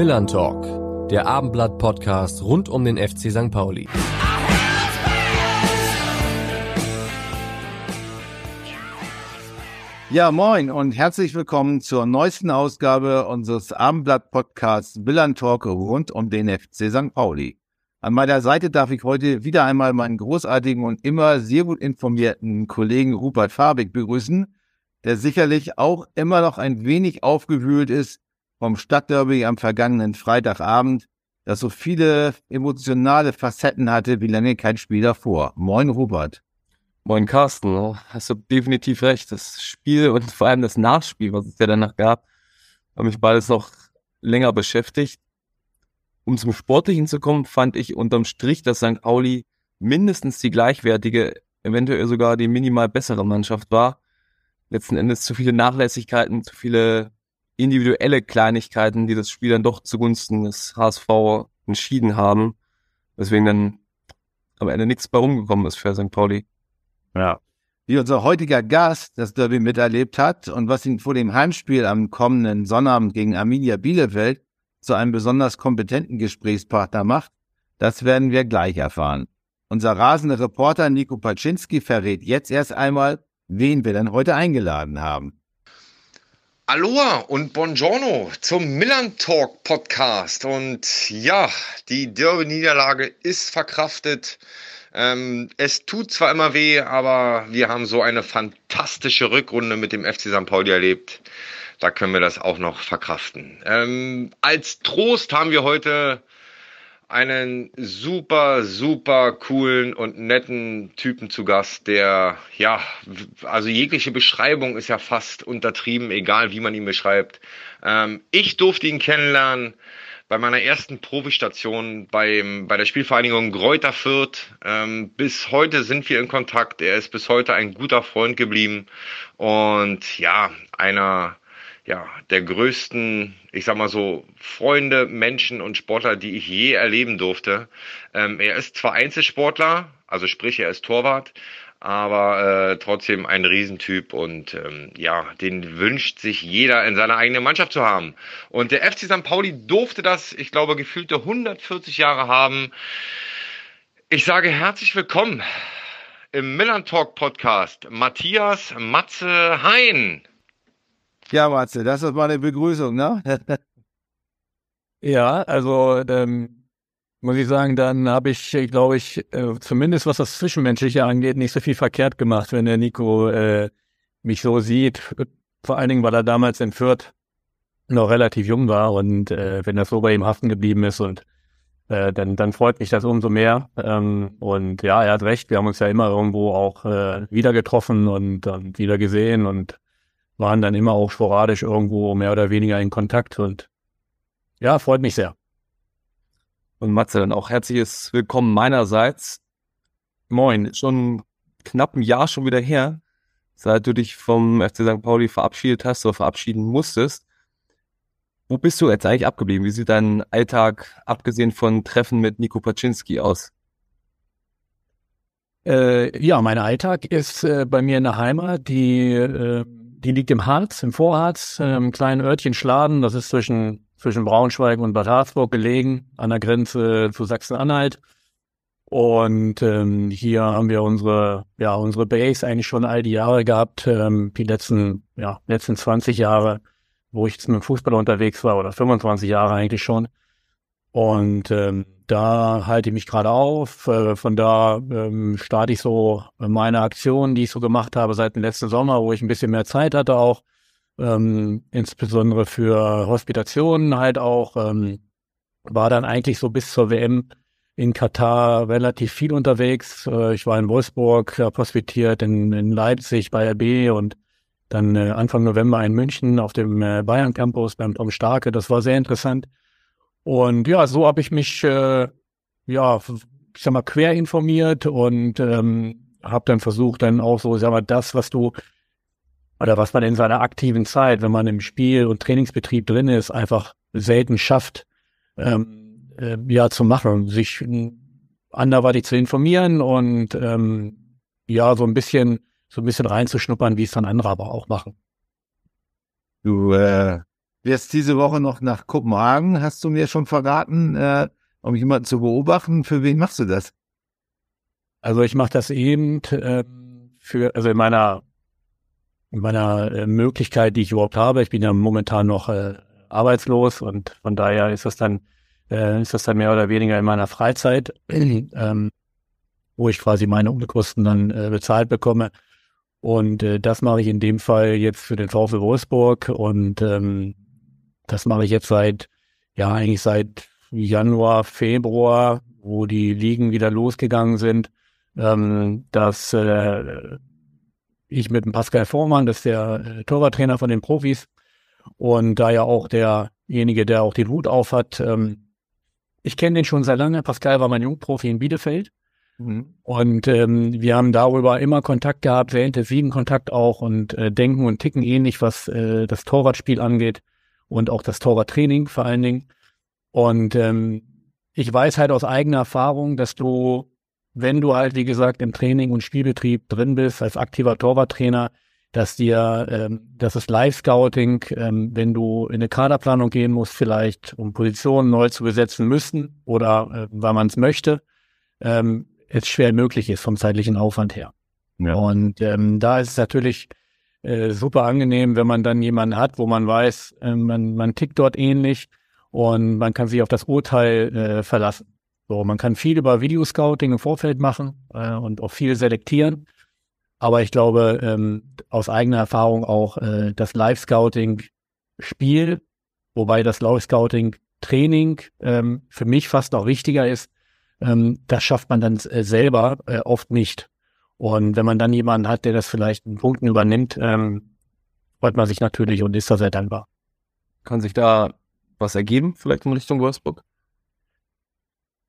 Millern Talk, der Abendblatt-Podcast rund um den FC St. Pauli. Ja, moin und herzlich willkommen zur neuesten Ausgabe unseres Abendblatt-Podcasts Millern Talk rund um den FC St. Pauli. An meiner Seite darf ich heute wieder einmal meinen großartigen und immer sehr gut informierten Kollegen Rupert Fabig begrüßen, der sicherlich auch immer noch ein wenig aufgewühlt ist vom Stadtderby am vergangenen Freitagabend, das so viele emotionale Facetten hatte wie lange kein Spiel davor. Moin, Robert. Moin, Carsten. Hast du definitiv recht. Das Spiel und vor allem das Nachspiel, was es ja danach gab, hat mich beides noch länger beschäftigt. Um zum Sportlichen zu kommen, fand ich unterm Strich, dass St. Pauli mindestens die gleichwertige, eventuell sogar die minimal bessere Mannschaft war. Letzten Endes zu viele Nachlässigkeiten, zu viele individuelle Kleinigkeiten, die das Spiel dann doch zugunsten des HSV entschieden haben. Deswegen dann am Ende nichts bei rumgekommen ist für St. Pauli. Ja. Wie unser heutiger Gast das Derby miterlebt hat und was ihn vor dem Heimspiel am kommenden Sonnabend gegen Arminia Bielefeld zu einem besonders kompetenten Gesprächspartner macht, das werden wir gleich erfahren. Unser rasende Reporter Nico Paczynski verrät jetzt erst einmal, wen wir denn heute eingeladen haben. Aloha und Buongiorno zum Milan Talk Podcast. Und ja, die Derby-Niederlage ist verkraftet. Ähm, es tut zwar immer weh, aber wir haben so eine fantastische Rückrunde mit dem FC St. Pauli erlebt. Da können wir das auch noch verkraften. Ähm, als Trost haben wir heute einen super, super coolen und netten Typen zu Gast, der, ja, also jegliche Beschreibung ist ja fast untertrieben, egal wie man ihn beschreibt. Ähm, ich durfte ihn kennenlernen bei meiner ersten Profi-Station beim, bei der Spielvereinigung Gräuter Fürth. Ähm, bis heute sind wir in Kontakt. Er ist bis heute ein guter Freund geblieben und ja, einer ja, der größten, ich sag mal so, Freunde, Menschen und Sportler, die ich je erleben durfte. Ähm, er ist zwar Einzelsportler, also sprich, er ist Torwart, aber äh, trotzdem ein Riesentyp und ähm, ja, den wünscht sich jeder in seiner eigenen Mannschaft zu haben. Und der FC St. Pauli durfte das, ich glaube, gefühlte 140 Jahre haben. Ich sage herzlich willkommen im Millern Talk Podcast Matthias Matze Hein. Ja, Matze, das ist mal eine Begrüßung, ne? ja, also ähm, muss ich sagen, dann habe ich, glaube ich, äh, zumindest was das Zwischenmenschliche angeht, nicht so viel verkehrt gemacht, wenn der Nico äh, mich so sieht. Vor allen Dingen, weil er damals in Fürth noch relativ jung war und äh, wenn das so bei ihm haften geblieben ist und äh, dann, dann freut mich das umso mehr. Ähm, und ja, er hat recht, wir haben uns ja immer irgendwo auch äh, wieder getroffen und, und wieder gesehen und waren dann immer auch sporadisch irgendwo mehr oder weniger in Kontakt und ja, freut mich sehr. Und Matze, dann auch herzliches Willkommen meinerseits. Moin, schon knapp ein Jahr schon wieder her, seit du dich vom FC St. Pauli verabschiedet hast oder verabschieden musstest. Wo bist du jetzt eigentlich abgeblieben? Wie sieht dein Alltag, abgesehen von Treffen mit Nico Paczynski, aus? Äh, ja, mein Alltag ist äh, bei mir in der Heimat, die äh, die liegt im Harz, im Vorharz, äh, im kleinen Örtchen Schladen. Das ist zwischen, zwischen Braunschweig und Bad Harzburg gelegen, an der Grenze zu Sachsen-Anhalt. Und ähm, hier haben wir unsere, ja, unsere Base eigentlich schon all die Jahre gehabt, ähm, die letzten, ja, letzten 20 Jahre, wo ich jetzt mit dem Fußball unterwegs war, oder 25 Jahre eigentlich schon. Und ähm, da halte ich mich gerade auf. Äh, von da ähm, starte ich so meine Aktionen, die ich so gemacht habe seit dem letzten Sommer, wo ich ein bisschen mehr Zeit hatte auch. Ähm, insbesondere für Hospitationen halt auch. Ähm, war dann eigentlich so bis zur WM in Katar relativ viel unterwegs. Äh, ich war in Wolfsburg, habe hospitiert, in, in Leipzig bei RB und dann äh, Anfang November in München auf dem äh, Bayern Campus beim Tom Starke. Das war sehr interessant. Und ja, so habe ich mich, äh, ja, ich sag mal, quer informiert und ähm, habe dann versucht, dann auch so, sag mal, das, was du oder was man in seiner aktiven Zeit, wenn man im Spiel- und Trainingsbetrieb drin ist, einfach selten schafft, ähm, äh, ja, zu machen, sich anderweitig zu informieren und ähm, ja, so ein bisschen, so ein bisschen reinzuschnuppern, wie es dann andere aber auch machen. Du äh, wirst diese Woche noch nach Kopenhagen, hast du mir schon verraten, äh, um jemanden zu beobachten. Für wen machst du das? Also ich mache das eben äh, für, also in meiner, in meiner äh, Möglichkeit, die ich überhaupt habe. Ich bin ja momentan noch äh, arbeitslos und von daher ist das dann, äh, ist das dann mehr oder weniger in meiner Freizeit, ähm, wo ich quasi meine Unkosten dann äh, bezahlt bekomme. Und äh, das mache ich in dem Fall jetzt für den VfL Wolfsburg und ähm, das mache ich jetzt seit, ja, eigentlich seit Januar, Februar, wo die Ligen wieder losgegangen sind, ähm, dass äh, ich mit dem Pascal Vormann, das ist der äh, Torwarttrainer von den Profis und da ja auch derjenige, der auch den Hut auf hat, ähm, ich kenne den schon sehr lange. Pascal war mein Jungprofi in Bielefeld Mhm. Und ähm, wir haben darüber immer Kontakt gehabt, sehr intensiven Kontakt auch und äh, denken und ticken ähnlich, was äh, das Torwartspiel angeht und auch das Torwarttraining vor allen Dingen. Und ähm, ich weiß halt aus eigener Erfahrung, dass du, wenn du halt, wie gesagt, im Training und Spielbetrieb drin bist, als aktiver Torwarttrainer, dass dir, ähm, dass das Live-Scouting, ähm, wenn du in eine Kaderplanung gehen musst, vielleicht um Positionen neu zu besetzen müssen oder äh, weil man es möchte, ähm, es schwer möglich ist vom zeitlichen Aufwand her. Ja. Und ähm, da ist es natürlich äh, super angenehm, wenn man dann jemanden hat, wo man weiß, äh, man, man tickt dort ähnlich und man kann sich auf das Urteil äh, verlassen. So, man kann viel über Videoscouting im Vorfeld machen äh, und auch viel selektieren. Aber ich glaube, ähm, aus eigener Erfahrung auch äh, das Live-Scouting-Spiel, wobei das Live-Scouting-Training ähm, für mich fast noch wichtiger ist, ähm, das schafft man dann äh, selber äh, oft nicht. Und wenn man dann jemanden hat, der das vielleicht in Punkten übernimmt, ähm, freut man sich natürlich und ist da sehr dankbar. Kann sich da was ergeben, vielleicht in Richtung Wolfsburg?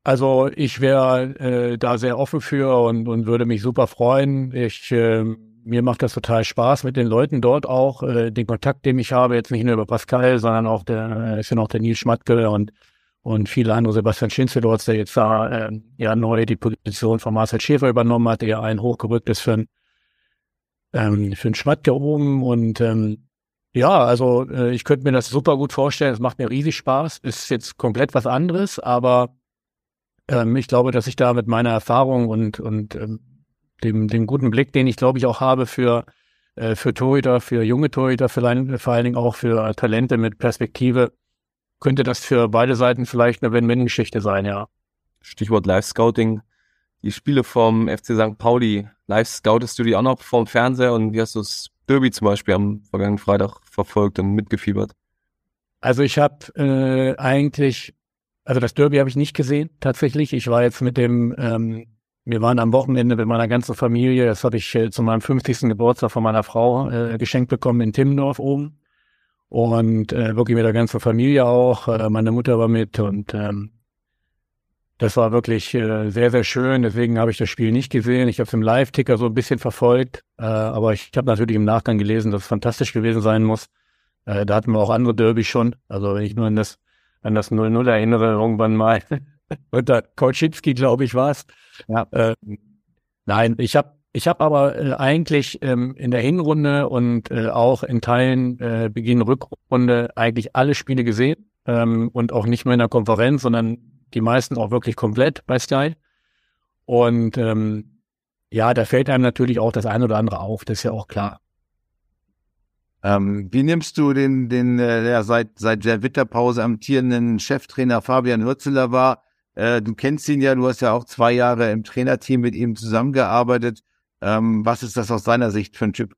Also ich wäre äh, da sehr offen für und, und würde mich super freuen. Ich äh, mir macht das total Spaß mit den Leuten dort auch, äh, den Kontakt, den ich habe, jetzt nicht nur über Pascal, sondern auch der ist ja noch der Nils Schmatke und und viele andere, Sebastian Schinzelorz, der jetzt da äh, ja neu die Position von Marcel Schäfer übernommen hat, der ein hochgerückt ist für ein, ähm, für einen Schmatke oben und ähm, ja, also äh, ich könnte mir das super gut vorstellen. Es macht mir riesig Spaß. Ist jetzt komplett was anderes, aber ähm, ich glaube, dass ich da mit meiner Erfahrung und und ähm, dem dem guten Blick, den ich glaube ich auch habe für äh, für Torhüter, für junge Torhüter, für, vor allen Dingen auch für Talente mit Perspektive, könnte das für beide Seiten vielleicht eine Win-Win-Geschichte sein, ja. Stichwort Live-Scouting. Die Spiele vom FC St. Pauli, live scoutest du die auch noch vom Fernseher und wie hast du das Derby zum Beispiel am vergangenen Freitag verfolgt und mitgefiebert? Also ich habe äh, eigentlich, also das Derby habe ich nicht gesehen tatsächlich. Ich war jetzt mit dem, ähm, wir waren am Wochenende mit meiner ganzen Familie, das habe ich äh, zu meinem 50. Geburtstag von meiner Frau äh, geschenkt bekommen in Timmendorf oben und äh, wirklich mit der ganzen Familie auch. Äh, meine Mutter war mit und ähm, das war wirklich äh, sehr, sehr schön. Deswegen habe ich das Spiel nicht gesehen. Ich habe es im Live-Ticker so ein bisschen verfolgt, äh, aber ich habe natürlich im Nachgang gelesen, dass es fantastisch gewesen sein muss. Äh, da hatten wir auch andere Derby schon. Also wenn ich nur an das an das 0-0 erinnere, irgendwann mal unter Kolczynski, glaube ich, war es. Ja. Äh, nein, ich habe ich habe aber äh, eigentlich ähm, in der Hinrunde und äh, auch in Teilen äh, Beginn Rückrunde eigentlich alle Spiele gesehen ähm, und auch nicht nur in der Konferenz, sondern die meisten auch wirklich komplett bei Sky. Und ähm, ja, da fällt einem natürlich auch das eine oder andere auf, das ist ja auch klar. Ähm, wie nimmst du den, den äh, ja, seit, seit der Winterpause amtierenden Cheftrainer Fabian Hürzeler wahr? Äh, du kennst ihn ja, du hast ja auch zwei Jahre im Trainerteam mit ihm zusammengearbeitet. Ähm, was ist das aus seiner Sicht für ein Typ?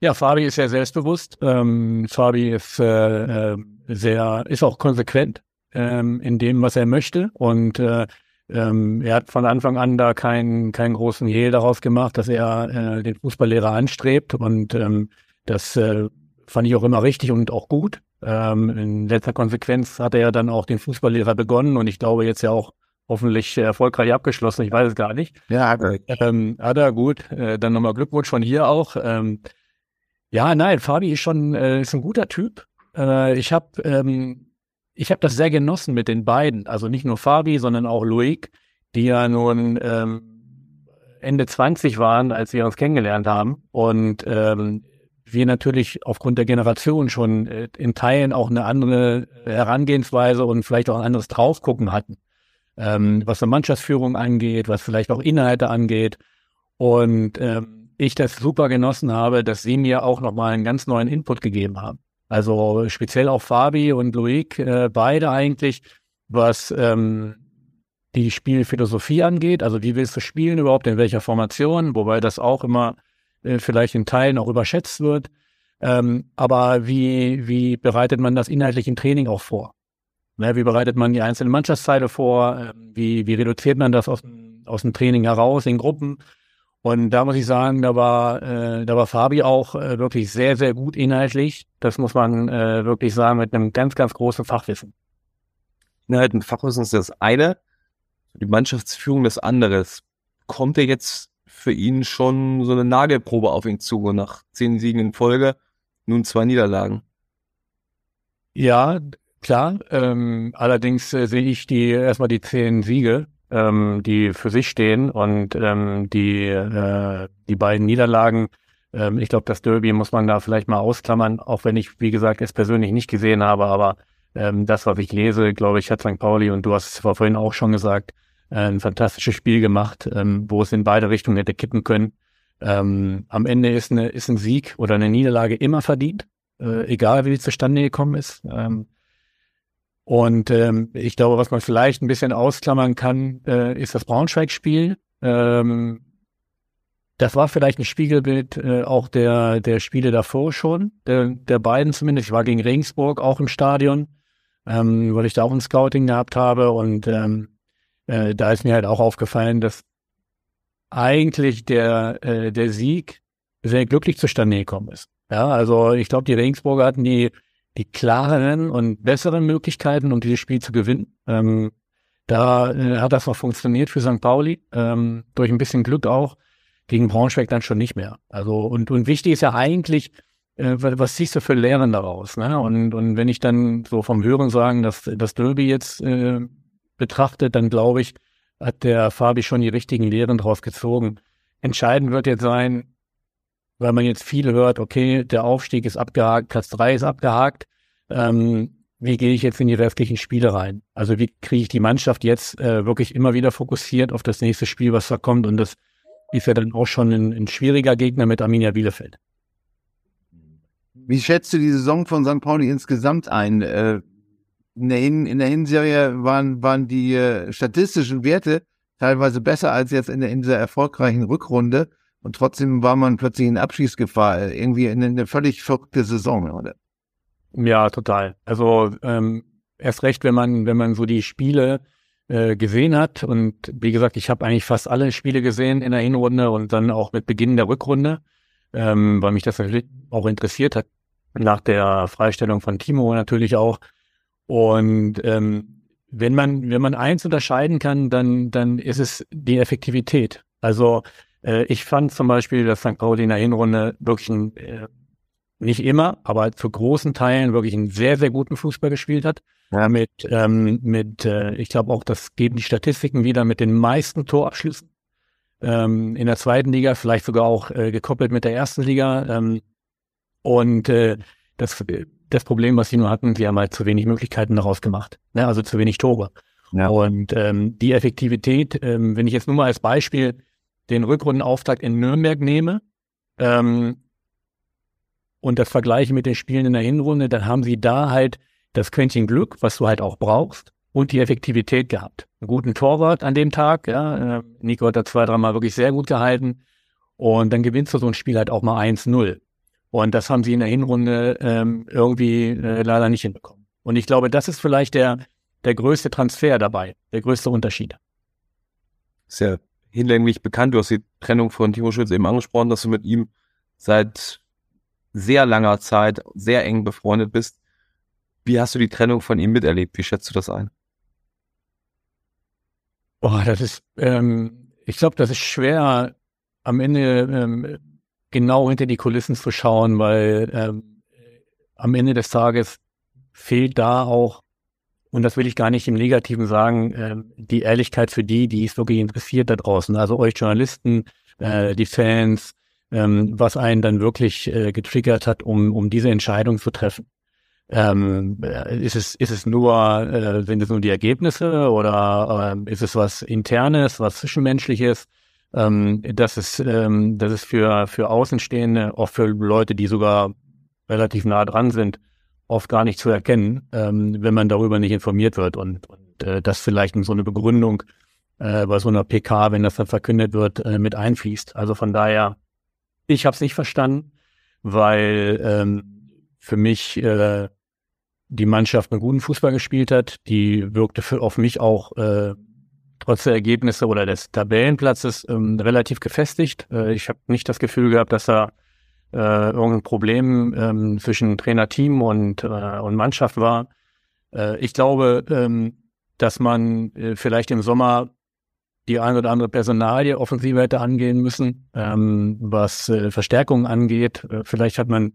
Ja, Fabi ist sehr selbstbewusst. Ähm, Fabi ist äh, äh, sehr, ist auch konsequent ähm, in dem, was er möchte. Und äh, ähm, er hat von Anfang an da keinen keinen großen Hehl daraus gemacht, dass er äh, den Fußballlehrer anstrebt. Und ähm, das äh, fand ich auch immer richtig und auch gut. Ähm, in letzter Konsequenz hat er ja dann auch den Fußballlehrer begonnen und ich glaube jetzt ja auch hoffentlich erfolgreich abgeschlossen. Ich weiß es gar nicht. Ja, hat er. Ähm, hat er, gut. Äh, dann nochmal Glückwunsch von hier auch. Ähm, ja, nein, Fabi ist schon äh, ist ein guter Typ. Äh, ich habe ähm, ich habe das sehr genossen mit den beiden. Also nicht nur Fabi, sondern auch Loic, die ja nun ähm, Ende 20 waren, als wir uns kennengelernt haben. Und ähm, wir natürlich aufgrund der Generation schon äh, in Teilen auch eine andere Herangehensweise und vielleicht auch ein anderes Draufgucken hatten, ähm, was die Mannschaftsführung angeht, was vielleicht auch Inhalte angeht. Und ähm, ich das super genossen habe, dass sie mir auch nochmal einen ganz neuen Input gegeben haben. Also speziell auch Fabi und Loic, äh, beide eigentlich, was ähm, die Spielphilosophie angeht. Also wie willst du spielen überhaupt, in welcher Formation, wobei das auch immer äh, vielleicht in Teilen auch überschätzt wird. Ähm, aber wie, wie bereitet man das inhaltlich im Training auch vor? Ne, wie bereitet man die einzelnen Mannschaftsteile vor? Ähm, wie, wie reduziert man das aus, aus dem Training heraus in Gruppen? Und da muss ich sagen, da war, äh, da war Fabi auch äh, wirklich sehr, sehr gut inhaltlich. Das muss man äh, wirklich sagen, mit einem ganz, ganz großen Fachwissen. Inhalt und Fachwissen ist das eine die Mannschaftsführung des anderes. Kommt er jetzt für ihn schon so eine Nagelprobe auf ihn zu nach zehn Siegen in Folge, nun zwei Niederlagen? Ja, klar. Ähm, allerdings äh, sehe ich die erstmal die zehn Siege, ähm, die für sich stehen und ähm, die äh, die beiden Niederlagen. Ähm, ich glaube, das Derby muss man da vielleicht mal ausklammern, auch wenn ich wie gesagt es persönlich nicht gesehen habe, aber ähm, das, was ich lese, glaube ich, hat St. Pauli und du hast es vorhin auch schon gesagt, äh, ein fantastisches Spiel gemacht, ähm, wo es in beide Richtungen hätte kippen können. Ähm, am Ende ist, eine, ist ein Sieg oder eine Niederlage immer verdient, äh, egal wie sie zustande gekommen ist. Ähm, und ähm, ich glaube, was man vielleicht ein bisschen ausklammern kann, äh, ist das Braunschweig-Spiel. Ähm, das war vielleicht ein Spiegelbild äh, auch der, der Spiele davor schon, der, der beiden zumindest. Ich war gegen Regensburg auch im Stadion ähm, weil ich da auch ein Scouting gehabt habe und ähm, äh, da ist mir halt auch aufgefallen, dass eigentlich der, äh, der Sieg sehr glücklich zustande gekommen ist. Ja, also ich glaube, die Regensburger hatten die, die klareren und besseren Möglichkeiten, um dieses Spiel zu gewinnen. Ähm, da äh, hat das noch funktioniert für St. Pauli, ähm, durch ein bisschen Glück auch, gegen Braunschweig dann schon nicht mehr. Also und, und wichtig ist ja eigentlich, äh, was siehst du für Lehren daraus? Ne? Und, und wenn ich dann so vom Hören sagen, dass das Derby jetzt äh, betrachtet, dann glaube ich, hat der Fabi schon die richtigen Lehren daraus gezogen. Entscheidend wird jetzt sein, weil man jetzt viel hört, okay, der Aufstieg ist abgehakt, Platz drei ist abgehakt. Ähm, wie gehe ich jetzt in die restlichen Spiele rein? Also wie kriege ich die Mannschaft jetzt äh, wirklich immer wieder fokussiert auf das nächste Spiel, was da kommt? Und das ist ja dann auch schon ein, ein schwieriger Gegner mit Arminia Bielefeld. Wie schätzt du die Saison von St. Pauli insgesamt ein? Äh, in der, Hin in der Hinserie waren, waren die äh, statistischen Werte teilweise besser als jetzt in, der, in dieser erfolgreichen Rückrunde. Und trotzdem war man plötzlich in Abschießgefahr, irgendwie in eine völlig verrückte Saison, oder? Ja, total. Also ähm, erst recht, wenn man, wenn man so die Spiele äh, gesehen hat. Und wie gesagt, ich habe eigentlich fast alle Spiele gesehen in der Hinrunde und dann auch mit Beginn der Rückrunde ähm, weil mich das natürlich auch interessiert hat, nach der Freistellung von Timo natürlich auch. Und ähm, wenn man, wenn man eins unterscheiden kann, dann, dann ist es die Effektivität. Also äh, ich fand zum Beispiel, dass St. Pauli in der Hinrunde wirklich ein, äh, nicht immer, aber zu großen Teilen wirklich einen sehr, sehr guten Fußball gespielt hat. Ja. Mit, ähm, mit äh, ich glaube auch, das geben die Statistiken wieder mit den meisten Torabschlüssen ähm, in der zweiten Liga, vielleicht sogar auch äh, gekoppelt mit der ersten Liga. Ähm, und äh, das, das Problem, was sie nur hatten, sie haben halt zu wenig Möglichkeiten daraus gemacht, ne? also zu wenig Tore. Ja. Und ähm, die Effektivität, ähm, wenn ich jetzt nur mal als Beispiel den Rückrundenauftakt in Nürnberg nehme ähm, und das vergleiche mit den Spielen in der Hinrunde, dann haben sie da halt das Quäntchen Glück, was du halt auch brauchst, und die Effektivität gehabt. Einen guten Torwart an dem Tag, ja. Äh, Nico hat da zwei, dreimal wirklich sehr gut gehalten. Und dann gewinnst du so ein Spiel halt auch mal 1-0. Und das haben sie in der Hinrunde ähm, irgendwie äh, leider nicht hinbekommen. Und ich glaube, das ist vielleicht der, der größte Transfer dabei, der größte Unterschied. Sehr hinlänglich bekannt. Du hast die Trennung von Timo Schulz eben angesprochen, dass du mit ihm seit sehr langer Zeit sehr eng befreundet bist. Wie hast du die Trennung von ihm miterlebt? Wie schätzt du das ein? Boah, das ist, ähm, ich glaube, das ist schwer am Ende ähm, genau hinter die Kulissen zu schauen, weil ähm, am Ende des Tages fehlt da auch, und das will ich gar nicht im Negativen sagen, ähm, die Ehrlichkeit für die, die es wirklich interessiert da draußen, also euch Journalisten, äh, die Fans, ähm, was einen dann wirklich äh, getriggert hat, um, um diese Entscheidung zu treffen. Ähm, äh, ist es ist es nur äh, sind es nur die Ergebnisse oder äh, ist es was internes, was zwischenmenschliches? Ähm, das ist ähm, das ist für für Außenstehende, auch für Leute, die sogar relativ nah dran sind, oft gar nicht zu erkennen, ähm, wenn man darüber nicht informiert wird und, und äh, das vielleicht in so eine Begründung äh, bei so einer PK, wenn das dann verkündet wird, äh, mit einfließt. Also von daher, ich habe es nicht verstanden, weil ähm, für mich äh, die Mannschaft einen guten Fußball gespielt hat. Die wirkte für, auf mich auch äh, trotz der Ergebnisse oder des Tabellenplatzes ähm, relativ gefestigt. Äh, ich habe nicht das Gefühl gehabt, dass da äh, irgendein Problem ähm, zwischen Trainerteam und, äh, und Mannschaft war. Äh, ich glaube, ähm, dass man äh, vielleicht im Sommer die ein oder andere Personalie offensiv hätte angehen müssen, ähm, was äh, Verstärkungen angeht. Äh, vielleicht hat man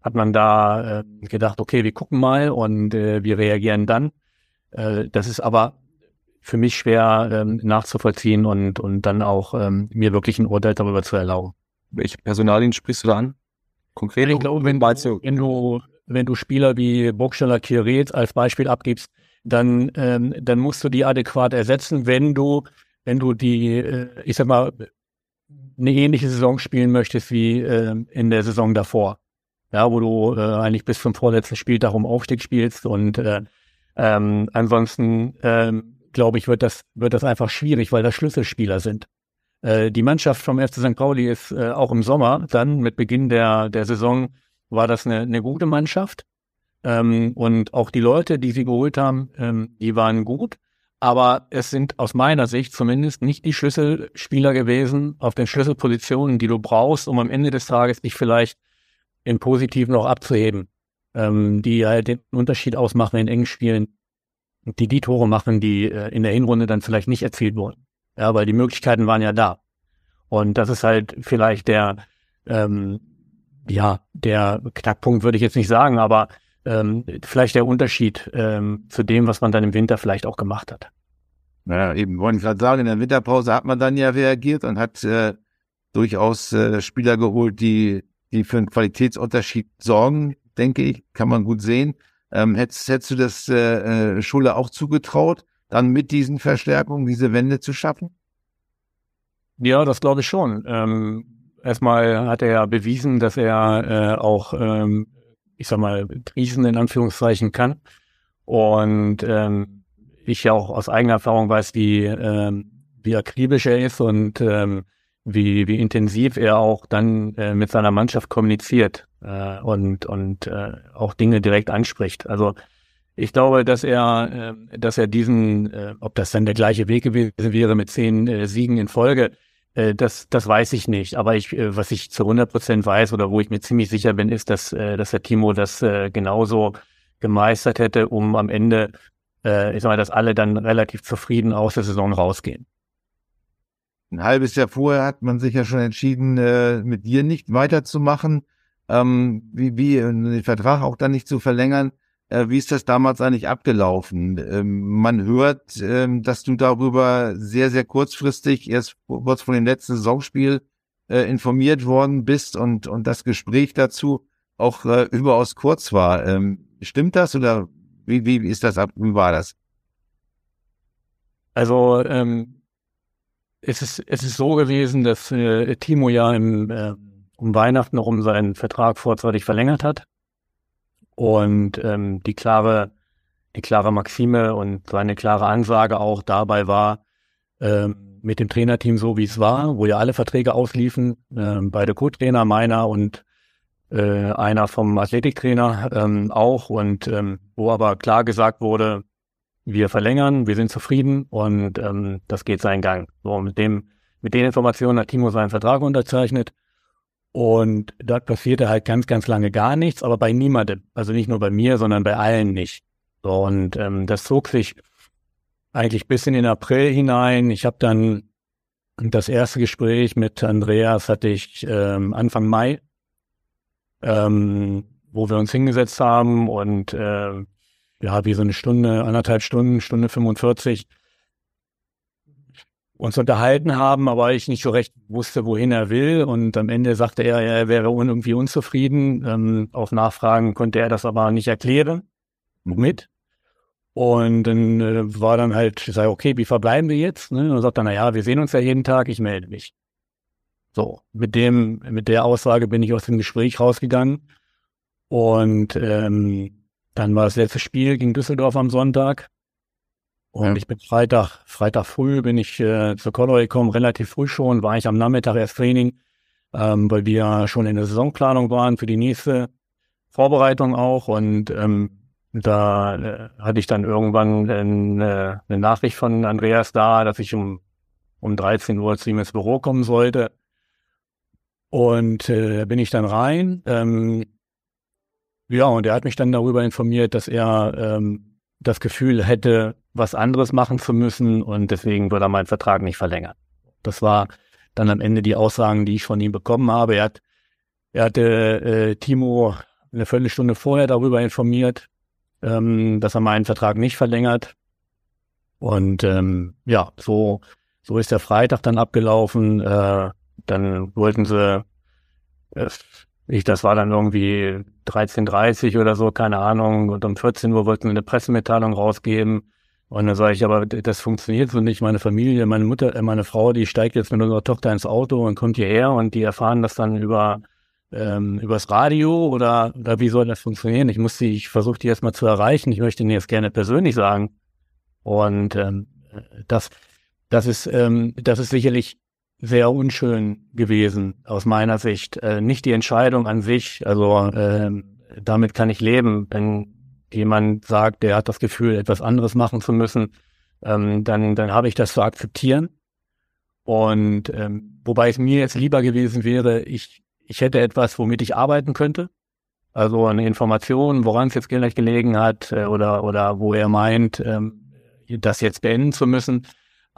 hat man da äh, gedacht, okay, wir gucken mal und äh, wir reagieren dann. Äh, das ist aber für mich schwer ähm, nachzuvollziehen und, und dann auch ähm, mir wirklich ein Urteil darüber zu erlauben. Welche Personalien sprichst du da an? Konkret? Ich glaube, wenn, du, wenn du, wenn du Spieler wie Burgstaller Kiret als Beispiel abgibst, dann, ähm, dann musst du die adäquat ersetzen, wenn du, wenn du die, äh, ich sag mal, eine ähnliche Saison spielen möchtest wie äh, in der Saison davor ja, wo du äh, eigentlich bis zum vorletzten Spieltag um Aufstieg spielst und äh, ähm, ansonsten ähm, glaube ich, wird das, wird das einfach schwierig, weil das Schlüsselspieler sind. Äh, die Mannschaft vom FC St. Pauli ist äh, auch im Sommer, dann mit Beginn der, der Saison, war das eine, eine gute Mannschaft. Ähm, und auch die Leute, die sie geholt haben, ähm, die waren gut. Aber es sind aus meiner Sicht zumindest nicht die Schlüsselspieler gewesen auf den Schlüsselpositionen, die du brauchst, um am Ende des Tages dich vielleicht im Positiven auch abzuheben, ähm, die halt den Unterschied ausmachen in engen Spielen, die die Tore machen, die äh, in der Hinrunde dann vielleicht nicht erzielt wurden. Ja, weil die Möglichkeiten waren ja da. Und das ist halt vielleicht der, ähm, ja, der Knackpunkt würde ich jetzt nicht sagen, aber ähm, vielleicht der Unterschied ähm, zu dem, was man dann im Winter vielleicht auch gemacht hat. Ja, eben, wollte ich gerade sagen, in der Winterpause hat man dann ja reagiert und hat äh, durchaus äh, Spieler geholt, die die für einen Qualitätsunterschied sorgen, denke ich, kann man gut sehen. Ähm, hättest, hättest du das äh, äh, Schule auch zugetraut, dann mit diesen Verstärkungen diese Wende zu schaffen? Ja, das glaube ich schon. Ähm, erstmal hat er ja bewiesen, dass er äh, auch, ähm, ich sag mal, Krisen in Anführungszeichen kann. Und ähm, ich ja auch aus eigener Erfahrung weiß, wie, ähm, wie akribisch er ist und ähm, wie, wie intensiv er auch dann äh, mit seiner Mannschaft kommuniziert äh, und, und äh, auch Dinge direkt anspricht. Also ich glaube, dass er, äh, dass er diesen, äh, ob das dann der gleiche Weg gewesen wäre mit zehn äh, Siegen in Folge, äh, das, das weiß ich nicht. Aber ich, äh, was ich zu 100 Prozent weiß oder wo ich mir ziemlich sicher bin, ist, dass, äh, dass der Timo das äh, genauso gemeistert hätte, um am Ende, äh, ich sag mal, dass alle dann relativ zufrieden aus der Saison rausgehen. Ein halbes Jahr vorher hat man sich ja schon entschieden, äh, mit dir nicht weiterzumachen, ähm, wie, wie den Vertrag auch dann nicht zu verlängern. Äh, wie ist das damals eigentlich abgelaufen? Ähm, man hört, ähm, dass du darüber sehr, sehr kurzfristig, erst kurz vor dem letzten Saisonspiel, äh, informiert worden bist und, und das Gespräch dazu auch äh, überaus kurz war. Ähm, stimmt das oder wie, wie ist das ab? Wie war das? Also ähm, es ist, es ist so gewesen, dass äh, Timo ja im, äh, um Weihnachten noch um seinen Vertrag vorzeitig verlängert hat. Und ähm, die klare, die klare Maxime und seine klare Ansage auch dabei war, ähm, mit dem Trainerteam so wie es war, wo ja alle Verträge ausliefen, äh, beide Co-Trainer, meiner und äh, einer vom Athletiktrainer ähm, auch und ähm, wo aber klar gesagt wurde, wir verlängern, wir sind zufrieden und ähm, das geht seinen Gang. So, mit dem, mit den Informationen hat Timo seinen Vertrag unterzeichnet. Und dort passierte halt ganz, ganz lange gar nichts, aber bei niemandem. Also nicht nur bei mir, sondern bei allen nicht. So, und ähm, das zog sich eigentlich bis in den April hinein. Ich habe dann das erste Gespräch mit Andreas hatte ich ähm, Anfang Mai, ähm, wo wir uns hingesetzt haben und äh, ja, wie so eine Stunde, anderthalb Stunden, Stunde 45 uns unterhalten haben, aber ich nicht so recht wusste, wohin er will. Und am Ende sagte er, er wäre irgendwie unzufrieden. Ähm, auf Nachfragen konnte er das aber nicht erklären mit. Und dann äh, war dann halt, ich sage, okay, wie verbleiben wir jetzt? Ne? Und er sagt dann, na ja, wir sehen uns ja jeden Tag, ich melde mich. So, mit dem, mit der Aussage bin ich aus dem Gespräch rausgegangen. Und ähm, dann war das letzte Spiel gegen Düsseldorf am Sonntag. Und ich bin Freitag, Freitag früh bin ich äh, zur Color gekommen, relativ früh schon, war ich am Nachmittag erst Training, ähm, weil wir schon in der Saisonplanung waren für die nächste Vorbereitung auch. Und ähm, da äh, hatte ich dann irgendwann eine, eine Nachricht von Andreas da, dass ich um, um 13 Uhr zu ihm ins Büro kommen sollte. Und äh, bin ich dann rein. Ähm, ja, und er hat mich dann darüber informiert, dass er ähm, das Gefühl hätte, was anderes machen zu müssen und deswegen würde er meinen Vertrag nicht verlängern. Das war dann am Ende die Aussagen, die ich von ihm bekommen habe. Er hat, er hatte äh, Timo eine Viertelstunde vorher darüber informiert, ähm, dass er meinen Vertrag nicht verlängert. Und ähm, ja, so, so ist der Freitag dann abgelaufen. Äh, dann wollten sie, äh, ich, das war dann irgendwie 13.30 oder so, keine Ahnung, und um 14 Uhr wollten sie eine Pressemitteilung rausgeben. Und dann sage ich, aber das funktioniert so nicht. Meine Familie, meine Mutter, äh, meine Frau, die steigt jetzt mit unserer Tochter ins Auto und kommt hierher und die erfahren das dann über ähm, übers Radio oder, oder wie soll das funktionieren? Ich muss sie, ich versuche die jetzt mal zu erreichen. Ich möchte Ihnen jetzt gerne persönlich sagen. Und ähm, das, das ist, ähm, das ist sicherlich sehr unschön gewesen aus meiner Sicht. Äh, nicht die Entscheidung an sich, also ähm, damit kann ich leben, wenn jemand sagt, der hat das Gefühl, etwas anderes machen zu müssen, ähm, dann, dann habe ich das zu akzeptieren. Und ähm, wobei es mir jetzt lieber gewesen wäre, ich ich hätte etwas, womit ich arbeiten könnte. Also eine Information, woran es jetzt gleich gelegen hat äh, oder, oder wo er meint, ähm, das jetzt beenden zu müssen.